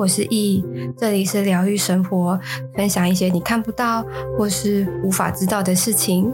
我是易，这里是疗愈生活，分享一些你看不到或是无法知道的事情。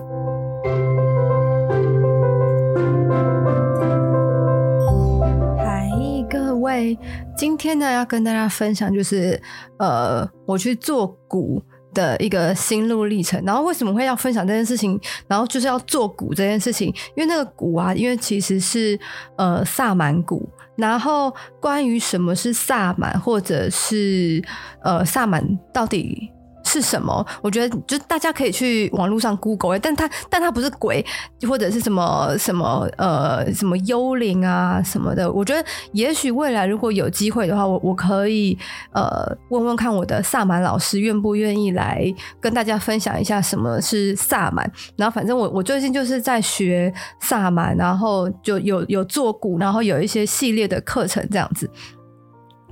嗨，各位，今天呢要跟大家分享就是，呃，我去做骨的一个心路历程，然后为什么会要分享这件事情？然后就是要做鼓这件事情，因为那个鼓啊，因为其实是呃萨满鼓。然后关于什么是萨满，或者是呃萨满到底是什么？我觉得就大家可以去网络上 Google，但它但它不是鬼，或者是什么什么呃什么幽灵啊什么的。我觉得也许未来如果有机会的话，我我可以呃问问看我的萨满老师愿不愿意来跟大家分享一下什么是萨满。然后反正我我最近就是在学萨满，然后就有有做鼓，然后有一些系列的课程这样子。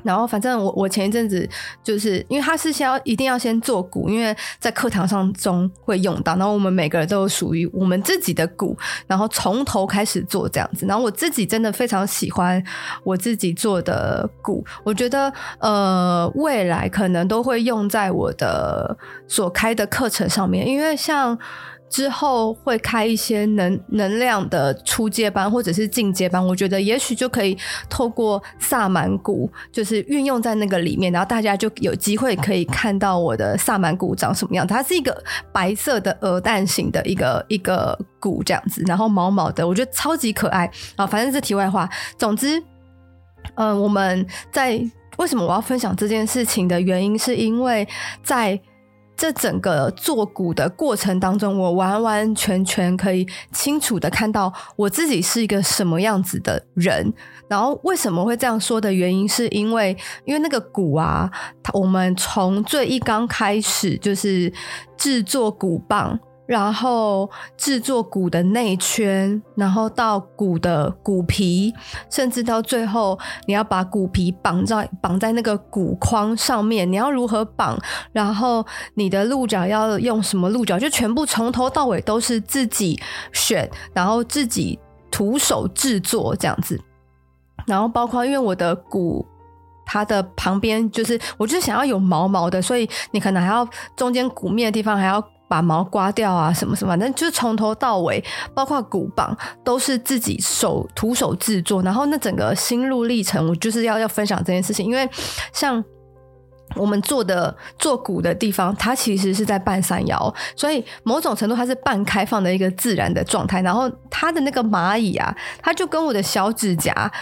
然后，反正我我前一阵子就是因为他是先要一定要先做鼓，因为在课堂上中会用到。然后我们每个人都有属于我们自己的鼓，然后从头开始做这样子。然后我自己真的非常喜欢我自己做的鼓，我觉得呃未来可能都会用在我的所开的课程上面，因为像。之后会开一些能能量的初阶班或者是进阶班，我觉得也许就可以透过萨满鼓，就是运用在那个里面，然后大家就有机会可以看到我的萨满鼓长什么样。它是一个白色的鹅蛋型的一个一个鼓这样子，然后毛毛的，我觉得超级可爱啊。反正是题外话，总之，嗯、我们在为什么我要分享这件事情的原因，是因为在。这整个做鼓的过程当中，我完完全全可以清楚的看到我自己是一个什么样子的人。然后为什么会这样说的原因，是因为因为那个鼓啊，我们从最一刚开始就是制作鼓棒。然后制作鼓的内圈，然后到鼓的鼓皮，甚至到最后你要把鼓皮绑在绑在那个鼓框上面，你要如何绑？然后你的鹿角要用什么鹿角？就全部从头到尾都是自己选，然后自己徒手制作这样子。然后包括因为我的鼓，它的旁边就是我就是想要有毛毛的，所以你可能还要中间鼓面的地方还要。把毛刮掉啊，什么什么，反正就是从头到尾，包括鼓棒都是自己手徒手制作。然后那整个心路历程，我就是要要分享这件事情，因为像我们做的做鼓的地方，它其实是在半山腰，所以某种程度它是半开放的一个自然的状态。然后它的那个蚂蚁啊，它就跟我的小指甲。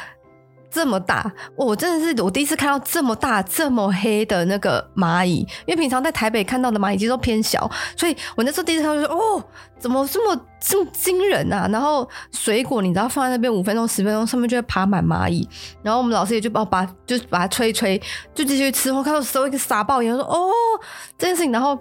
这么大，我真的是我第一次看到这么大、这么黑的那个蚂蚁，因为平常在台北看到的蚂蚁其实都偏小，所以我那时候第一次看到就说：“哦，怎么这么这么惊人啊？”然后水果你知道放在那边五分钟、十分钟，上面就会爬满蚂蚁。然后我们老师也就把把就是把它吹一吹，就继续吃。我看到时候一个傻爆眼，说：“哦，这件事情。”然后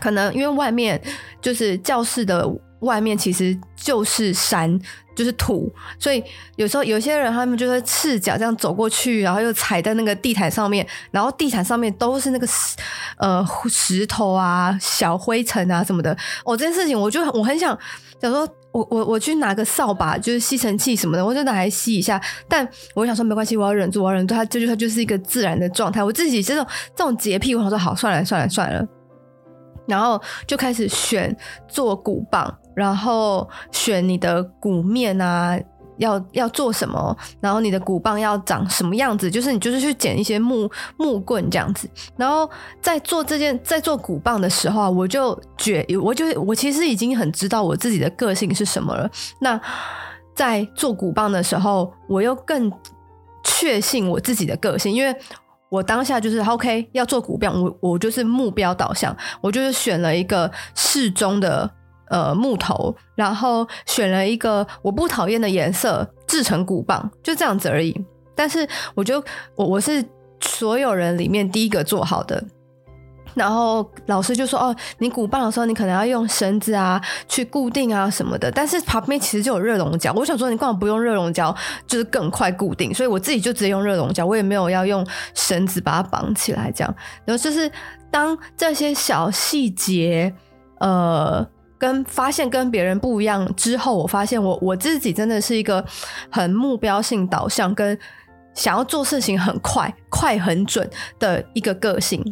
可能因为外面就是教室的。外面其实就是山，就是土，所以有时候有些人他们就会赤脚这样走过去，然后又踩在那个地毯上面，然后地毯上面都是那个石呃石头啊、小灰尘啊什么的。哦，这件事情我就我很想想说，我我我去拿个扫把，就是吸尘器什么的，我就拿来吸一下。但我想说没关系，我要忍住，我要忍住。它这就它就是一个自然的状态。我自己这种这种洁癖，我想说好，算了算了算了。然后就开始选做鼓棒，然后选你的鼓面啊，要要做什么，然后你的鼓棒要长什么样子，就是你就是去捡一些木木棍这样子。然后在做这件在做鼓棒的时候啊，我就觉我就我其实已经很知道我自己的个性是什么了。那在做鼓棒的时候，我又更确信我自己的个性，因为。我当下就是 OK，要做骨棒，我我就是目标导向，我就是选了一个适中的呃木头，然后选了一个我不讨厌的颜色，制成骨棒，就这样子而已。但是我就我我是所有人里面第一个做好的。然后老师就说：“哦，你鼓棒的时候，你可能要用绳子啊去固定啊什么的。但是旁边其实就有热熔胶，我想说你干嘛不用热熔胶，就是更快固定。所以我自己就直接用热熔胶，我也没有要用绳子把它绑起来这样。然后就是当这些小细节，呃，跟发现跟别人不一样之后，我发现我我自己真的是一个很目标性导向跟。”想要做事情很快、快很准的一个个性。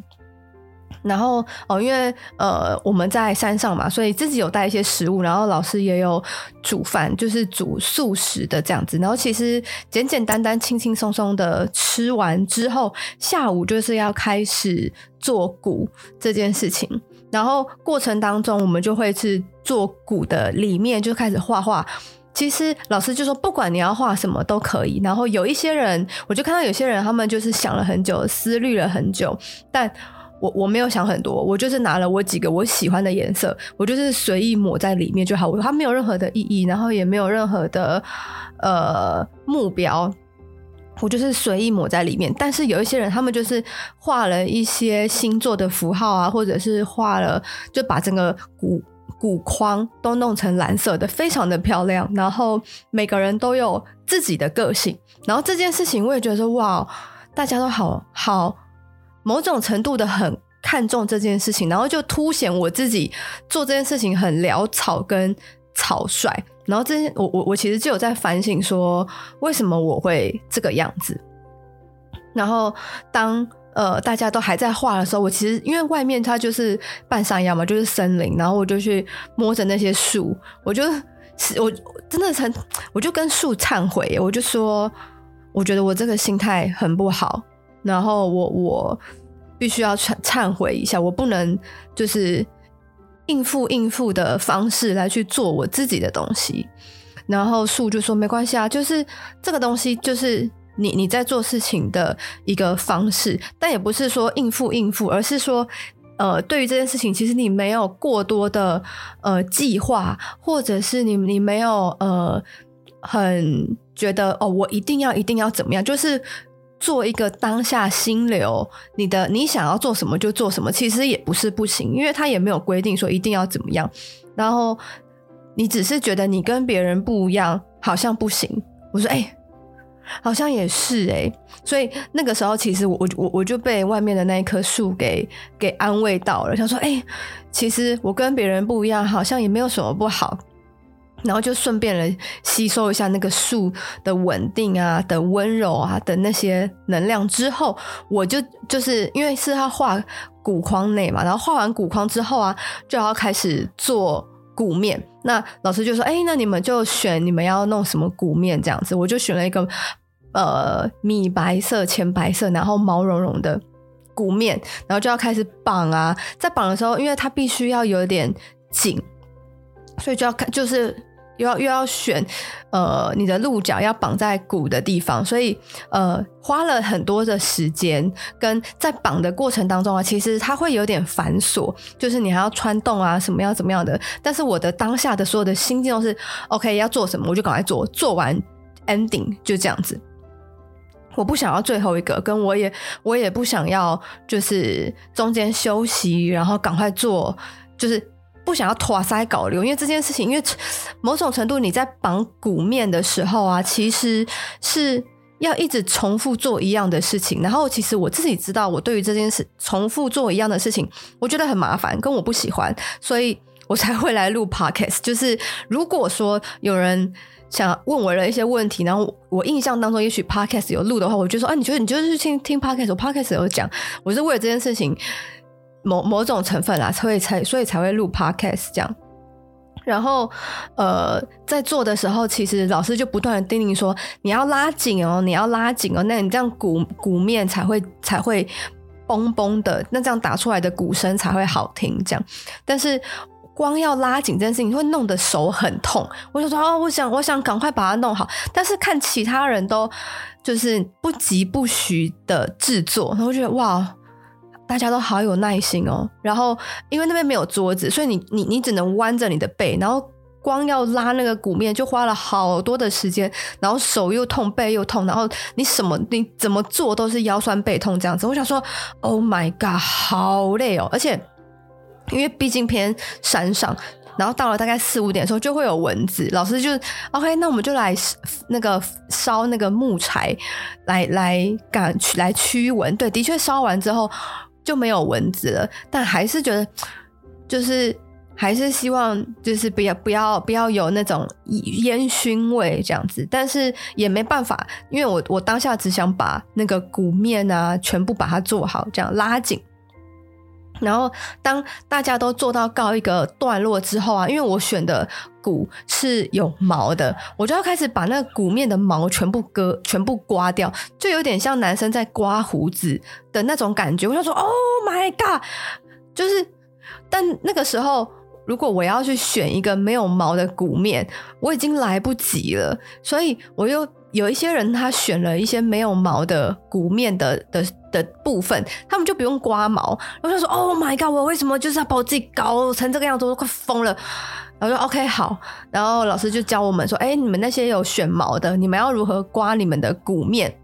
然后哦，因为呃我们在山上嘛，所以自己有带一些食物，然后老师也有煮饭，就是煮素食的这样子。然后其实简简单单、轻轻松松的吃完之后，下午就是要开始做鼓这件事情。然后过程当中，我们就会是做鼓的里面就开始画画。其实老师就说，不管你要画什么都可以。然后有一些人，我就看到有些人，他们就是想了很久，思虑了很久，但。我我没有想很多，我就是拿了我几个我喜欢的颜色，我就是随意抹在里面就好。我它没有任何的意义，然后也没有任何的呃目标，我就是随意抹在里面。但是有一些人，他们就是画了一些星座的符号啊，或者是画了，就把整个骨骨框都弄成蓝色的，非常的漂亮。然后每个人都有自己的个性，然后这件事情我也觉得说哇，大家都好好。某种程度的很看重这件事情，然后就凸显我自己做这件事情很潦草跟草率。然后这我我我其实就有在反省说，为什么我会这个样子。然后当呃大家都还在画的时候，我其实因为外面它就是半山腰嘛，就是森林，然后我就去摸着那些树，我就我真的很，我就跟树忏悔，我就说，我觉得我这个心态很不好。然后我我必须要忏忏悔一下，我不能就是应付应付的方式来去做我自己的东西。然后树就说没关系啊，就是这个东西就是你你在做事情的一个方式，但也不是说应付应付，而是说呃，对于这件事情，其实你没有过多的呃计划，或者是你你没有呃很觉得哦，我一定要一定要怎么样，就是。做一个当下心流，你的你想要做什么就做什么，其实也不是不行，因为他也没有规定说一定要怎么样。然后你只是觉得你跟别人不一样，好像不行。我说，哎、好像也是哎、所以那个时候，其实我我我我就被外面的那一棵树给给安慰到了，想说，哎、其实我跟别人不一样，好像也没有什么不好。然后就顺便来吸收一下那个树的稳定啊、的温柔啊的那些能量之后，我就就是因为是他画骨框内嘛，然后画完骨框之后啊，就要开始做鼓面。那老师就说：“哎，那你们就选你们要弄什么鼓面这样子。”我就选了一个呃米白色、浅白色，然后毛茸茸的鼓面，然后就要开始绑啊。在绑的时候，因为它必须要有点紧，所以就要看就是。又要又要选，呃，你的鹿角要绑在鼓的地方，所以呃，花了很多的时间，跟在绑的过程当中啊，其实它会有点繁琐，就是你还要穿洞啊，什么样怎么样的。但是我的当下的所有的心境都是 OK，要做什么我就赶快做，做完 ending 就这样子。我不想要最后一个，跟我也我也不想要就是中间休息，然后赶快做，就是。不想要拖塞搞流，因为这件事情，因为某种程度你在绑鼓面的时候啊，其实是要一直重复做一样的事情。然后，其实我自己知道，我对于这件事重复做一样的事情，我觉得很麻烦，跟我不喜欢，所以我才会来录 podcast。就是如果说有人想问我的一些问题，然后我印象当中也许 podcast 有录的话，我就说，啊，你觉得你就是听听 podcast，我 podcast 有讲，我是为了这件事情。某某种成分啦，所以才所以才会录 podcast 这样。然后呃，在做的时候，其实老师就不断的叮咛说：“你要拉紧哦，你要拉紧哦，那你这样鼓鼓面才会才会嘣嘣的，那这样打出来的鼓声才会好听。”这样，但是光要拉紧这件事情，会弄得手很痛。我就说：“哦，我想我想赶快把它弄好。”但是看其他人都就是不疾不徐的制作，然后觉得哇。大家都好有耐心哦，然后因为那边没有桌子，所以你你你只能弯着你的背，然后光要拉那个鼓面就花了好多的时间，然后手又痛，背又痛，然后你什么你怎么做都是腰酸背痛这样子。我想说，Oh my god，好累哦！而且因为毕竟偏山上，然后到了大概四五点的时候就会有蚊子，老师就 OK，那我们就来那个烧那个木柴来来赶来驱蚊。对，的确烧完之后。就没有蚊子了，但还是觉得 就是还是希望就是不要不要不要有那种烟熏味这样子，但是也没办法，因为我我当下只想把那个鼓面啊全部把它做好，这样拉紧。然后当大家都做到告一个段落之后啊，因为我选的鼓是有毛的，我就要开始把那个鼓面的毛全部割，全部刮掉，就有点像男生在刮胡子的那种感觉。我想说，Oh my god，就是，但那个时候。如果我要去选一个没有毛的鼓面，我已经来不及了。所以我又有一些人，他选了一些没有毛的鼓面的的的部分，他们就不用刮毛。然后就说：“Oh my god！我为什么就是要把我自己搞成这个样子？我都快疯了。”然后说：“OK，好。”然后老师就教我们说：“哎，你们那些有选毛的，你们要如何刮你们的鼓面？”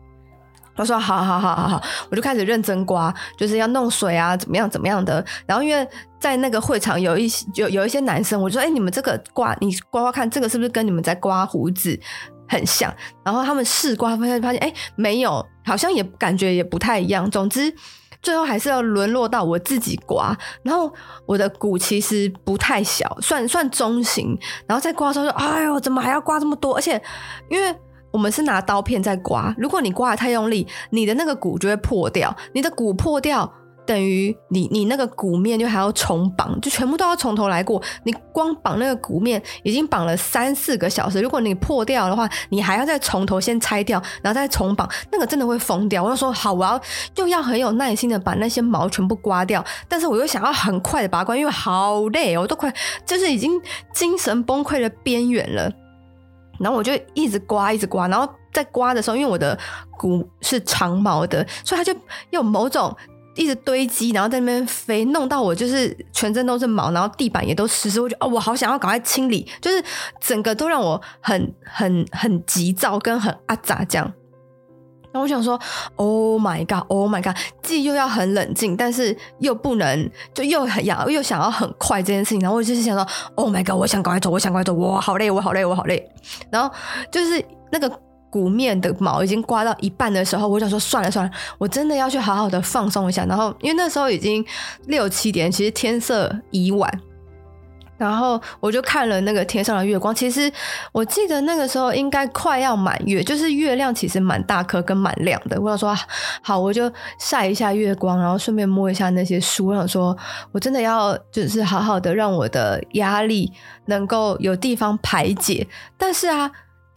我说：“好好好好好。”我就开始认真刮，就是要弄水啊，怎么样怎么样的。然后因为在那个会场有一些有有一些男生，我就说：“哎、你们这个刮，你刮刮看，这个是不是跟你们在刮胡子很像？”然后他们试刮，发现发现，哎，没有，好像也感觉也不太一样。总之，最后还是要沦落到我自己刮。然后我的鼓其实不太小，算算中型。然后在刮的时候说：“哎呦，怎么还要刮这么多？”而且因为我们是拿刀片在刮，如果你刮的太用力，你的那个骨就会破掉。你的骨破掉。等于你你那个鼓面就还要重绑，就全部都要从头来过。你光绑那个鼓面已经绑了三四个小时，如果你破掉的话，你还要再从头先拆掉，然后再重绑，那个真的会疯掉。我就说好，我要又要很有耐心的把那些毛全部刮掉，但是我又想要很快的拔光，因为好累哦，我都快就是已经精神崩溃的边缘了。然后我就一直刮，一直刮，然后在刮的时候，因为我的骨是长毛的，所以它就有某种。一直堆积，然后在那边飞，弄到我就是全身都是毛，然后地板也都湿湿。我就哦，我好想要赶快清理，就是整个都让我很很很急躁，跟很阿杂这样。然后我想说，Oh my god，Oh my god，既又要很冷静，但是又不能就又很要又想要很快这件事情。然后我就是想说，Oh my god，我想赶快走，我想赶快走，我好累，我好累，我好累。然后就是那个。鼓面的毛已经刮到一半的时候，我想说算了算了，我真的要去好好的放松一下。然后因为那时候已经六七点，其实天色已晚，然后我就看了那个天上的月光。其实我记得那个时候应该快要满月，就是月亮其实蛮大颗跟蛮亮的。我想说好，我就晒一下月光，然后顺便摸一下那些书。我想说我真的要就是好好的让我的压力能够有地方排解。但是啊。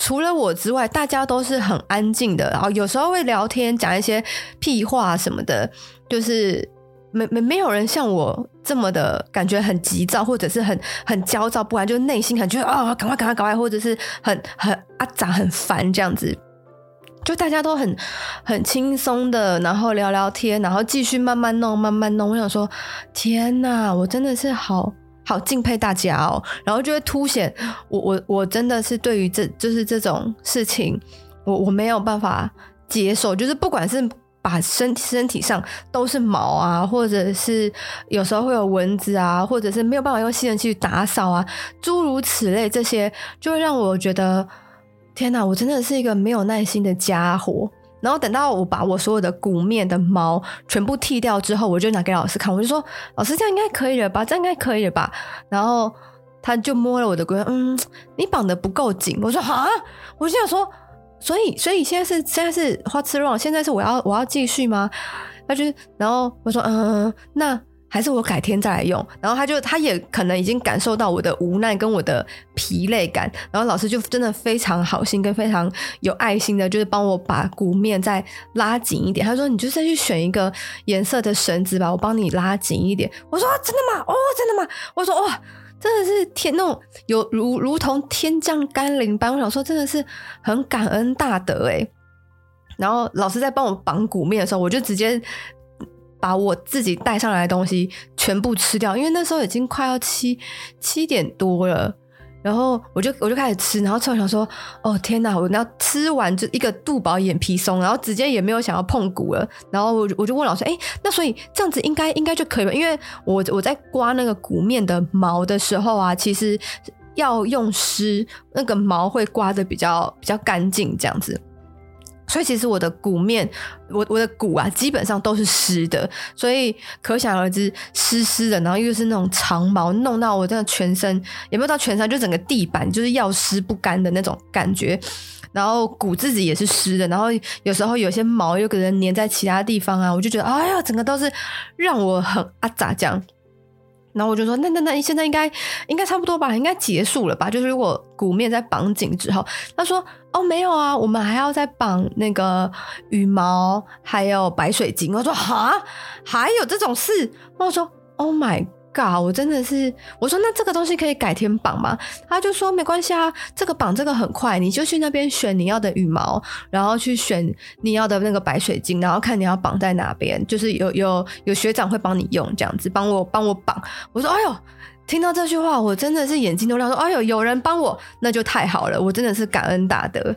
除了我之外，大家都是很安静的，然后有时候会聊天，讲一些屁话什么的，就是没没没有人像我这么的感觉很急躁，或者是很很焦躁不安，就内心很觉得啊，赶快赶快赶快，或者是很很阿杂很烦这样子，就大家都很很轻松的，然后聊聊天，然后继续慢慢弄慢慢弄。我想说，天哪，我真的是好。好敬佩大家哦，然后就会凸显我我我真的是对于这就是这种事情，我我没有办法接受，就是不管是把身身体上都是毛啊，或者是有时候会有蚊子啊，或者是没有办法用吸尘器去打扫啊，诸如此类这些，就会让我觉得天哪，我真的是一个没有耐心的家伙。然后等到我把我所有的鼓面的毛全部剃掉之后，我就拿给老师看，我就说：“老师，这样应该可以了吧？这样应该可以了吧？”然后他就摸了我的龟，嗯，你绑得不够紧。我说：“啊！”我就想说：“所以，所以现在是现在是花痴乱现在是我要我要继续吗？”他就然后我说：“嗯，那。”还是我改天再来用，然后他就他也可能已经感受到我的无奈跟我的疲累感，然后老师就真的非常好心跟非常有爱心的，就是帮我把鼓面再拉紧一点。他说：“你就再去选一个颜色的绳子吧，我帮你拉紧一点。”我说：“真的吗？哦，真的吗？”我说：“哇，真的是天那种有如如同天降甘霖般。”我想说，真的是很感恩大德诶。然后老师在帮我绑鼓面的时候，我就直接。把我自己带上来的东西全部吃掉，因为那时候已经快要七七点多了，然后我就我就开始吃，然后吃完想说，哦天哪，我要吃完就一个肚饱眼皮松，然后直接也没有想要碰鼓了，然后我就我就问老师，哎，那所以这样子应该应该就可以了，因为我我在刮那个鼓面的毛的时候啊，其实要用湿，那个毛会刮得比较比较干净这样子。所以其实我的鼓面，我我的鼓啊，基本上都是湿的，所以可想而知，湿湿的，然后又是那种长毛，弄到我真的全身，也没有到全身，就整个地板就是要湿不干的那种感觉。然后鼓自己也是湿的，然后有时候有些毛又可能粘在其他地方啊，我就觉得哎呀，整个都是让我很阿杂这样。然后我就说，那那那现在应该应该差不多吧，应该结束了吧？就是如果鼓面在绑紧之后，他说哦没有啊，我们还要再绑那个羽毛，还有白水晶。我说哈，还有这种事？我说 Oh my。嘎，我真的是，我说那这个东西可以改天绑吗？他就说没关系啊，这个绑这个很快，你就去那边选你要的羽毛，然后去选你要的那个白水晶，然后看你要绑在哪边，就是有有有学长会帮你用这样子，帮我帮我绑。我说哎呦，听到这句话，我真的是眼睛都亮，说哎呦，有人帮我，那就太好了，我真的是感恩大德。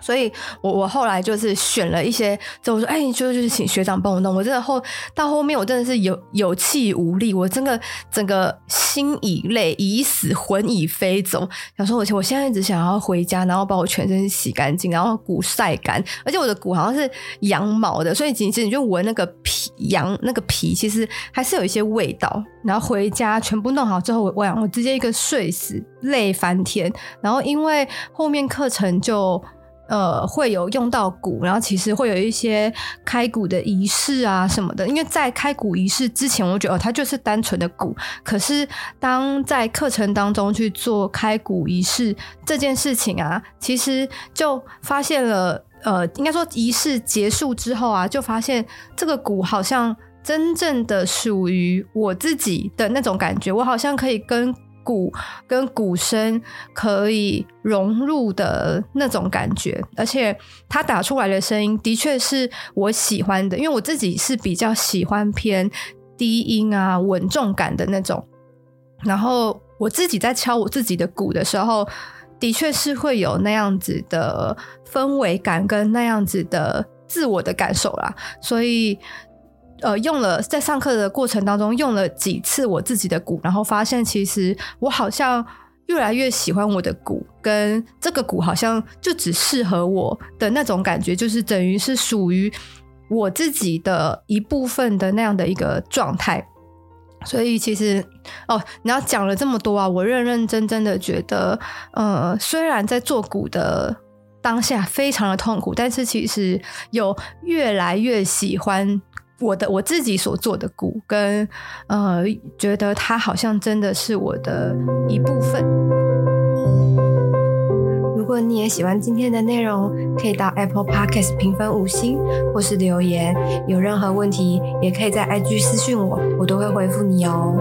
所以我我后来就是选了一些，就我说，哎，就就是请学长帮我弄。我真的后到后面，我真的是有有气无力，我真的整个心已累，已死，魂已飞走。想说，我我现在只想要回家，然后把我全身洗干净，然后骨晒干。而且我的骨好像是羊毛的，所以其实你就闻那个皮羊那个皮，其实还是有一些味道。然后回家全部弄好之后，我我我直接一个睡死，累翻天。然后因为后面课程就。呃，会有用到鼓，然后其实会有一些开鼓的仪式啊什么的。因为在开鼓仪式之前，我觉得哦，它就是单纯的鼓。可是当在课程当中去做开鼓仪式这件事情啊，其实就发现了，呃，应该说仪式结束之后啊，就发现这个鼓好像真正的属于我自己的那种感觉，我好像可以跟。鼓跟鼓声可以融入的那种感觉，而且它打出来的声音的确是我喜欢的，因为我自己是比较喜欢偏低音啊、稳重感的那种。然后我自己在敲我自己的鼓的时候，的确是会有那样子的氛围感跟那样子的自我的感受啦，所以。呃，用了在上课的过程当中用了几次我自己的鼓，然后发现其实我好像越来越喜欢我的鼓，跟这个鼓好像就只适合我的那种感觉，就是等于是属于我自己的一部分的那样的一个状态。所以其实哦，你要讲了这么多啊，我认认真真的觉得，呃，虽然在做鼓的当下非常的痛苦，但是其实有越来越喜欢。我的我自己所做的鼓，跟呃，觉得它好像真的是我的一部分。如果你也喜欢今天的内容，可以到 Apple Podcast 评分五星，或是留言。有任何问题，也可以在 IG 私讯我，我都会回复你哦。